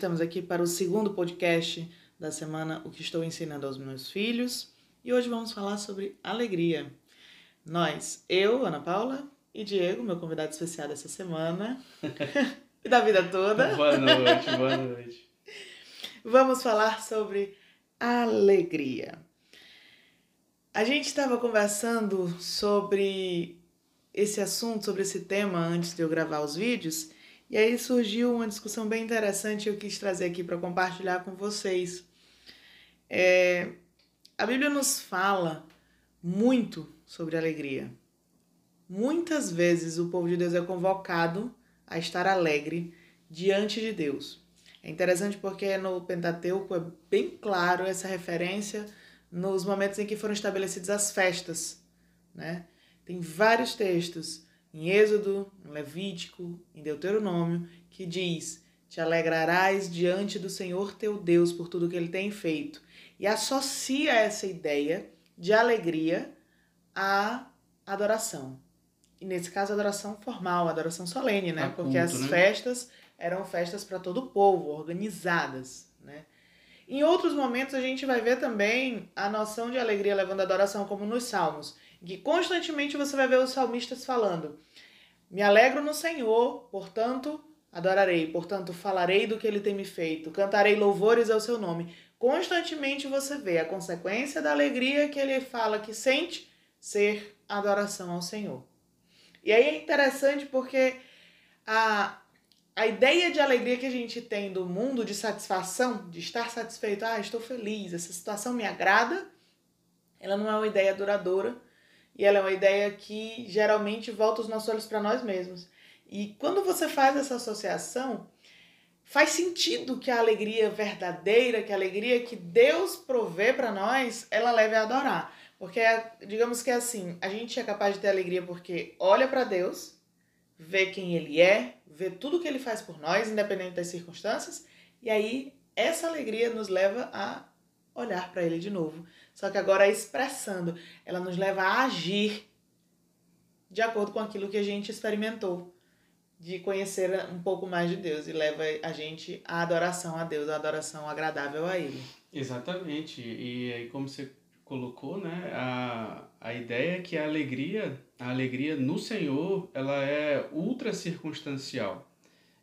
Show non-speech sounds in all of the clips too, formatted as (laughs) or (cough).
estamos aqui para o segundo podcast da semana O que estou ensinando aos meus filhos e hoje vamos falar sobre alegria. Nós, eu, Ana Paula e Diego, meu convidado especial dessa semana (laughs) (laughs) e da vida toda. boa noite, boa (laughs) noite. Vamos falar sobre alegria. A gente estava conversando sobre esse assunto, sobre esse tema antes de eu gravar os vídeos e aí surgiu uma discussão bem interessante que eu quis trazer aqui para compartilhar com vocês. É, a Bíblia nos fala muito sobre alegria. Muitas vezes o povo de Deus é convocado a estar alegre diante de Deus. É interessante porque no Pentateuco é bem claro essa referência nos momentos em que foram estabelecidas as festas, né? Tem vários textos em Êxodo, em Levítico, em Deuteronômio, que diz: Te alegrarás diante do Senhor teu Deus por tudo que ele tem feito. E associa essa ideia de alegria à adoração. E nesse caso, adoração formal, adoração solene, né? Porque as né? festas eram festas para todo o povo, organizadas, né? Em outros momentos, a gente vai ver também a noção de alegria levando a adoração, como nos Salmos que constantemente você vai ver os salmistas falando: Me alegro no Senhor, portanto adorarei, portanto falarei do que ele tem me feito, cantarei louvores ao seu nome. Constantemente você vê a consequência da alegria que ele fala que sente ser adoração ao Senhor. E aí é interessante porque a, a ideia de alegria que a gente tem do mundo de satisfação, de estar satisfeito, ah, estou feliz, essa situação me agrada, ela não é uma ideia duradoura e ela é uma ideia que geralmente volta os nossos olhos para nós mesmos. E quando você faz essa associação, faz sentido que a alegria verdadeira, que a alegria que Deus provê para nós, ela leve a adorar. Porque, digamos que é assim, a gente é capaz de ter alegria porque olha para Deus, vê quem Ele é, vê tudo que Ele faz por nós, independente das circunstâncias, e aí essa alegria nos leva a olhar para Ele de novo, só que agora expressando, ela nos leva a agir de acordo com aquilo que a gente experimentou, de conhecer um pouco mais de Deus e leva a gente à adoração a Deus, à adoração agradável a Ele. Exatamente. E aí como você colocou, né, a, a ideia é que a alegria, a alegria no Senhor, ela é ultra circunstancial.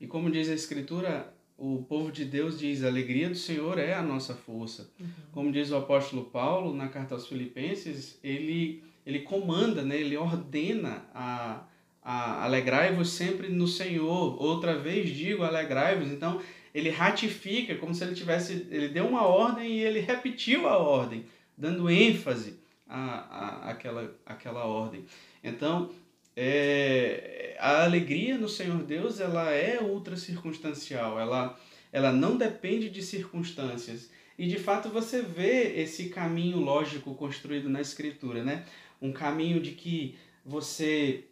E como diz a escritura, o povo de Deus diz: a alegria do Senhor é a nossa força. Uhum. Como diz o apóstolo Paulo na carta aos Filipenses, ele, ele comanda, né? ele ordena a, a alegrai-vos sempre no Senhor. Outra vez digo, alegrai-vos. Então, ele ratifica, como se ele tivesse. Ele deu uma ordem e ele repetiu a ordem, dando ênfase à, à, àquela, àquela ordem. Então, é, a alegria no Senhor Deus ela é ultra circunstancial, ela, ela não depende de circunstâncias. E de fato você vê esse caminho lógico construído na Escritura, né? Um caminho de que você,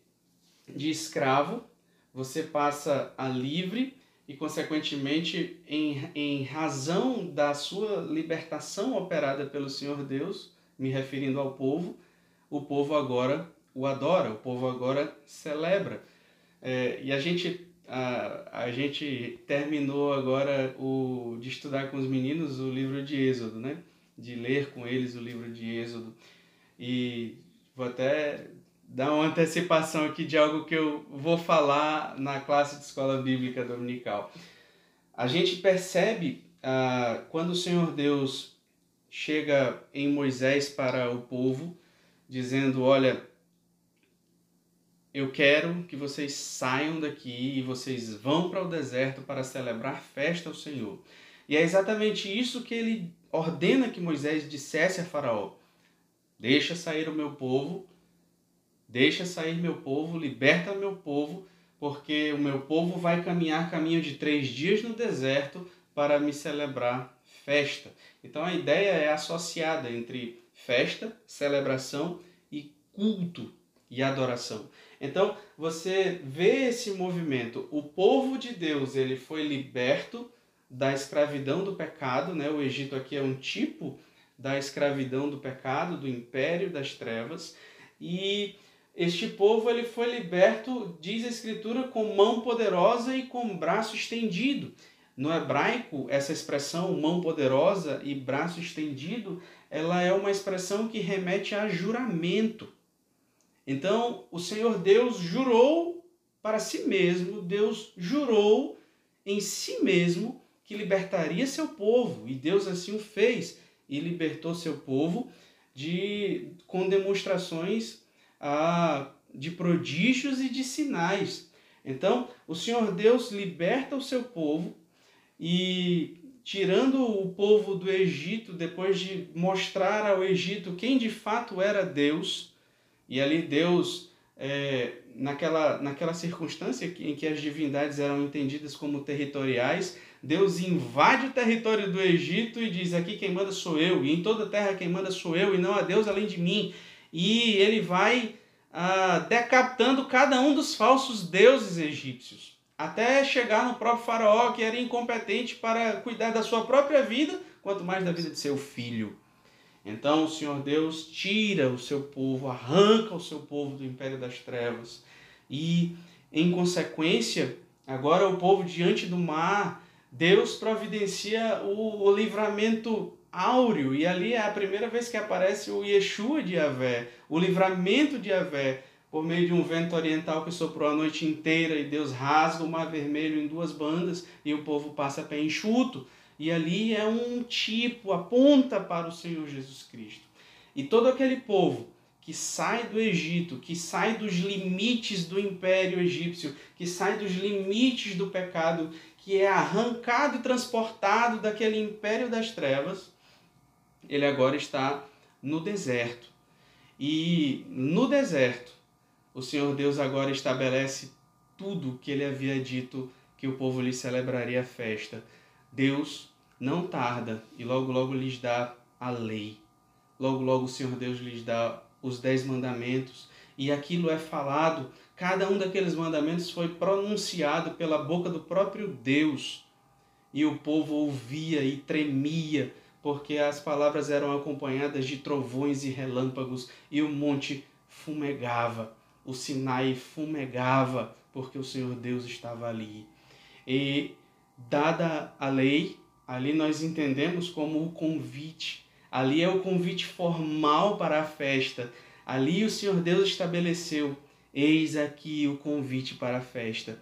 de escravo, você passa a livre e, consequentemente, em, em razão da sua libertação operada pelo Senhor Deus, me referindo ao povo, o povo agora o adora, o povo agora celebra. É, e a gente, a, a gente terminou agora o, de estudar com os meninos o livro de Êxodo, né? De ler com eles o livro de Êxodo. E vou até dar uma antecipação aqui de algo que eu vou falar na classe de escola bíblica dominical. A gente percebe ah, quando o Senhor Deus chega em Moisés para o povo, dizendo: Olha, eu quero que vocês saiam daqui e vocês vão para o deserto para celebrar festa ao Senhor. E é exatamente isso que ele ordena que Moisés dissesse a Faraó: Deixa sair o meu povo, deixa sair meu povo, liberta meu povo, porque o meu povo vai caminhar caminho de três dias no deserto para me celebrar festa. Então a ideia é associada entre festa, celebração e culto e adoração. Então, você vê esse movimento. O povo de Deus, ele foi liberto da escravidão do pecado, né? O Egito aqui é um tipo da escravidão do pecado, do império das trevas, e este povo ele foi liberto, diz a escritura, com mão poderosa e com braço estendido. No hebraico, essa expressão mão poderosa e braço estendido, ela é uma expressão que remete a juramento. Então, o Senhor Deus jurou para si mesmo, Deus jurou em si mesmo que libertaria seu povo, e Deus assim o fez e libertou seu povo de com demonstrações de prodígios e de sinais. Então, o Senhor Deus liberta o seu povo e tirando o povo do Egito, depois de mostrar ao Egito quem de fato era Deus, e ali Deus, é, naquela, naquela circunstância em que as divindades eram entendidas como territoriais, Deus invade o território do Egito e diz: Aqui quem manda sou eu, e em toda a terra quem manda sou eu, e não há Deus além de mim. E ele vai ah, decapitando cada um dos falsos deuses egípcios, até chegar no próprio Faraó, que era incompetente para cuidar da sua própria vida, quanto mais da vida de seu filho. Então o Senhor Deus tira o seu povo, arranca o seu povo do império das trevas. E, em consequência, agora o povo diante do mar, Deus providencia o, o livramento áureo, e ali é a primeira vez que aparece o Yeshua de Yahvé, o livramento de Yahvé, por meio de um vento oriental que soprou a noite inteira e Deus rasga o mar vermelho em duas bandas e o povo passa pé enxuto. E ali é um tipo, aponta para o Senhor Jesus Cristo. E todo aquele povo que sai do Egito, que sai dos limites do império egípcio, que sai dos limites do pecado, que é arrancado e transportado daquele império das trevas, ele agora está no deserto. E no deserto, o Senhor Deus agora estabelece tudo que ele havia dito que o povo lhe celebraria a festa. Deus não tarda e logo, logo lhes dá a lei. Logo, logo o Senhor Deus lhes dá os dez mandamentos e aquilo é falado. Cada um daqueles mandamentos foi pronunciado pela boca do próprio Deus. E o povo ouvia e tremia porque as palavras eram acompanhadas de trovões e relâmpagos, e o monte fumegava, o Sinai fumegava, porque o Senhor Deus estava ali. E, dada a lei, ali nós entendemos como o convite. Ali é o convite formal para a festa. Ali o Senhor Deus estabeleceu: eis aqui o convite para a festa.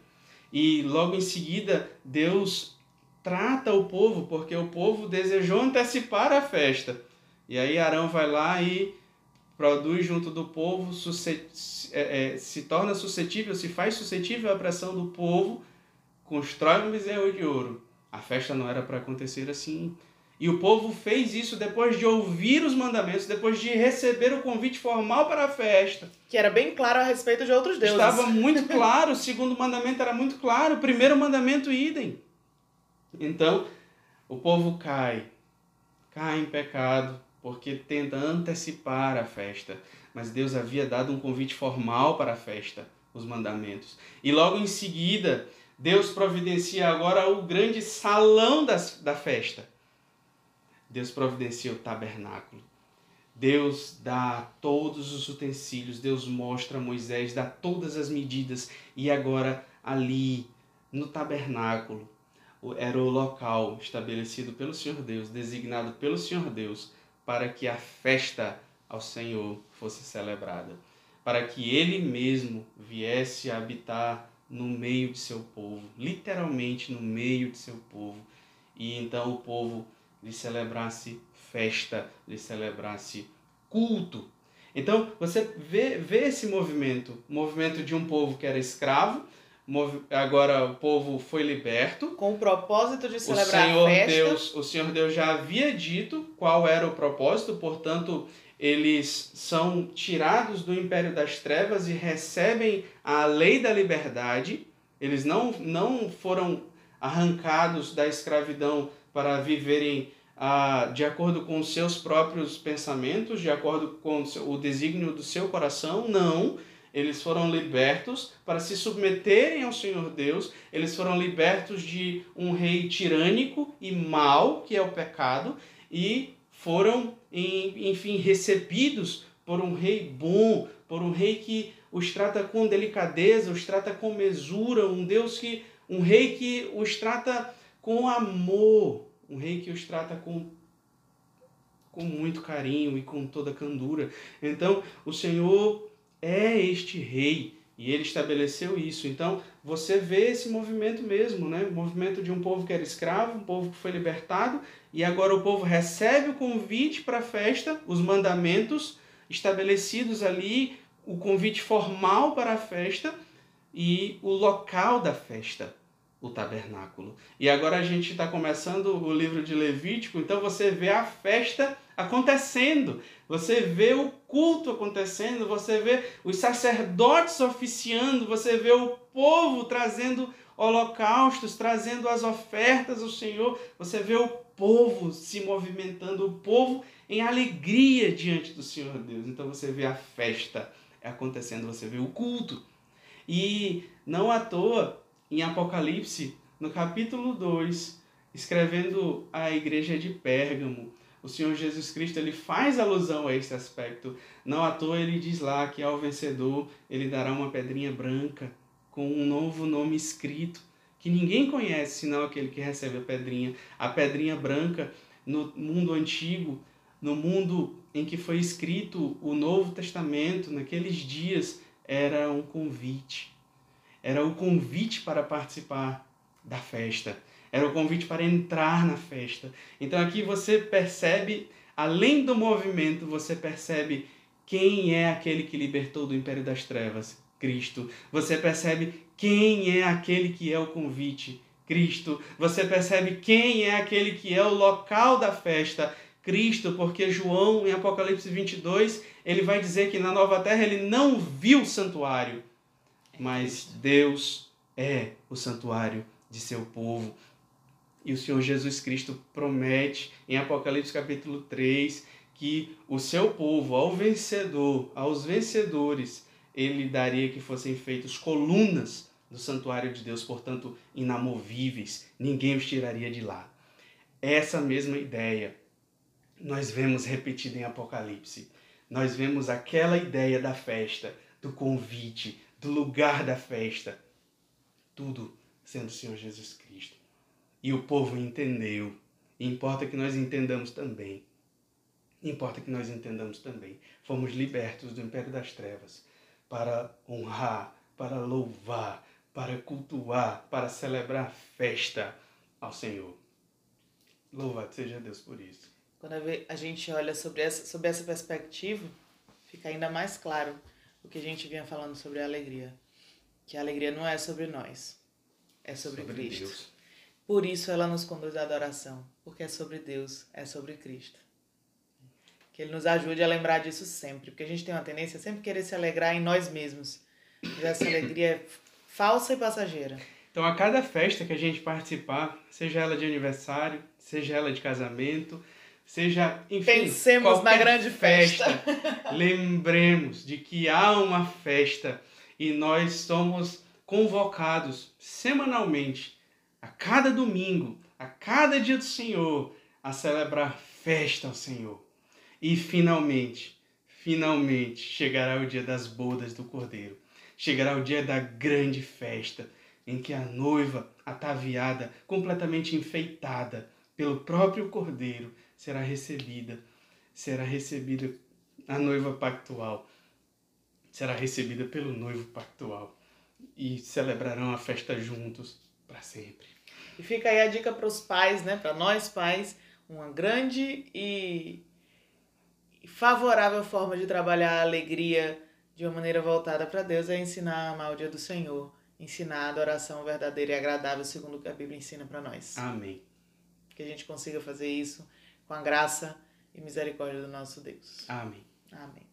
E logo em seguida, Deus trata o povo, porque o povo desejou antecipar a festa. E aí Arão vai lá e produz junto do povo, é, é, se torna suscetível, se faz suscetível à pressão do povo, constrói um bezerro de ouro. A festa não era para acontecer assim. E o povo fez isso depois de ouvir os mandamentos, depois de receber o convite formal para a festa. Que era bem claro a respeito de outros deuses. Estava (laughs) muito claro, o segundo mandamento era muito claro, o primeiro mandamento, idem. Então, o povo cai, cai em pecado, porque tenta antecipar a festa. Mas Deus havia dado um convite formal para a festa, os mandamentos. E logo em seguida, Deus providencia agora o grande salão das, da festa. Deus providencia o tabernáculo. Deus dá todos os utensílios, Deus mostra a Moisés, dá todas as medidas, e agora ali no tabernáculo, era o local estabelecido pelo Senhor Deus, designado pelo Senhor Deus, para que a festa ao Senhor fosse celebrada, para que ele mesmo viesse a habitar no meio de seu povo, literalmente no meio de seu povo, e então o povo lhe celebrasse festa, lhe celebrasse culto. Então você vê, vê esse movimento, movimento de um povo que era escravo, agora o povo foi liberto. Com o propósito de celebrar o Senhor a festa. Deus, o Senhor Deus já havia dito qual era o propósito, portanto, eles são tirados do império das trevas e recebem a lei da liberdade. Eles não, não foram arrancados da escravidão para viverem ah, de acordo com os seus próprios pensamentos, de acordo com o desígnio do seu coração, não. Eles foram libertos para se submeterem ao Senhor Deus, eles foram libertos de um rei tirânico e mau, que é o pecado, e foram, enfim, recebidos por um rei bom, por um rei que os trata com delicadeza, os trata com mesura, um Deus que um rei que os trata com amor, um rei que os trata com com muito carinho e com toda candura. Então, o Senhor é este rei e ele estabeleceu isso. Então, você vê esse movimento mesmo, né? O movimento de um povo que era escravo, um povo que foi libertado, e agora o povo recebe o convite para a festa, os mandamentos estabelecidos ali, o convite formal para a festa e o local da festa, o tabernáculo. E agora a gente está começando o livro de Levítico, então você vê a festa acontecendo. Você vê o culto acontecendo, você vê os sacerdotes oficiando, você vê o povo trazendo holocaustos, trazendo as ofertas ao Senhor, você vê o povo se movimentando, o povo em alegria diante do Senhor Deus. Então você vê a festa acontecendo, você vê o culto. E não à toa, em Apocalipse, no capítulo 2, escrevendo a igreja de Pérgamo, o Senhor Jesus Cristo ele faz alusão a esse aspecto. Não à toa ele diz lá que ao vencedor ele dará uma pedrinha branca com um novo nome escrito que ninguém conhece senão aquele que recebe a pedrinha. A pedrinha branca no mundo antigo, no mundo em que foi escrito o Novo Testamento, naqueles dias, era um convite. Era o convite para participar da festa. Era o convite para entrar na festa. Então aqui você percebe, além do movimento, você percebe quem é aquele que libertou do império das trevas, Cristo. Você percebe quem é aquele que é o convite, Cristo. Você percebe quem é aquele que é o local da festa, Cristo, porque João, em Apocalipse 22, ele vai dizer que na nova terra ele não viu o santuário, mas Deus é o santuário de seu povo. E o Senhor Jesus Cristo promete em Apocalipse capítulo 3 que o seu povo, ao vencedor, aos vencedores, ele daria que fossem feitos colunas do santuário de Deus, portanto, inamovíveis, ninguém os tiraria de lá. Essa mesma ideia nós vemos repetida em Apocalipse. Nós vemos aquela ideia da festa, do convite, do lugar da festa, tudo sendo o Senhor Jesus Cristo. E o povo entendeu. E importa que nós entendamos também. Importa que nós entendamos também. Fomos libertos do império das trevas para honrar, para louvar, para cultuar, para celebrar festa ao Senhor. Louvado seja Deus por isso. Quando a gente olha sobre essa, sobre essa perspectiva, fica ainda mais claro o que a gente vinha falando sobre a alegria. Que a alegria não é sobre nós, é sobre, sobre Cristo. Deus. Por isso ela nos conduz à adoração, porque é sobre Deus, é sobre Cristo. Que Ele nos ajude a lembrar disso sempre, porque a gente tem uma tendência a sempre querer se alegrar em nós mesmos. Mas essa alegria é falsa e passageira. Então, a cada festa que a gente participar, seja ela de aniversário, seja ela de casamento, seja, enfim, pensemos na grande festa. festa. lembremos de que há uma festa e nós somos convocados semanalmente a cada domingo, a cada dia do Senhor, a celebrar festa ao Senhor. E finalmente, finalmente chegará o dia das bodas do Cordeiro. Chegará o dia da grande festa, em que a noiva, ataviada, completamente enfeitada pelo próprio Cordeiro, será recebida. Será recebida a noiva pactual. Será recebida pelo noivo pactual. E celebrarão a festa juntos para sempre. E fica aí a dica para os pais, né? Para nós pais, uma grande e favorável forma de trabalhar a alegria de uma maneira voltada para Deus é ensinar a amar o dia do Senhor, ensinar a adoração verdadeira e agradável segundo o que a Bíblia ensina para nós. Amém. Que a gente consiga fazer isso com a graça e misericórdia do nosso Deus. Amém. Amém.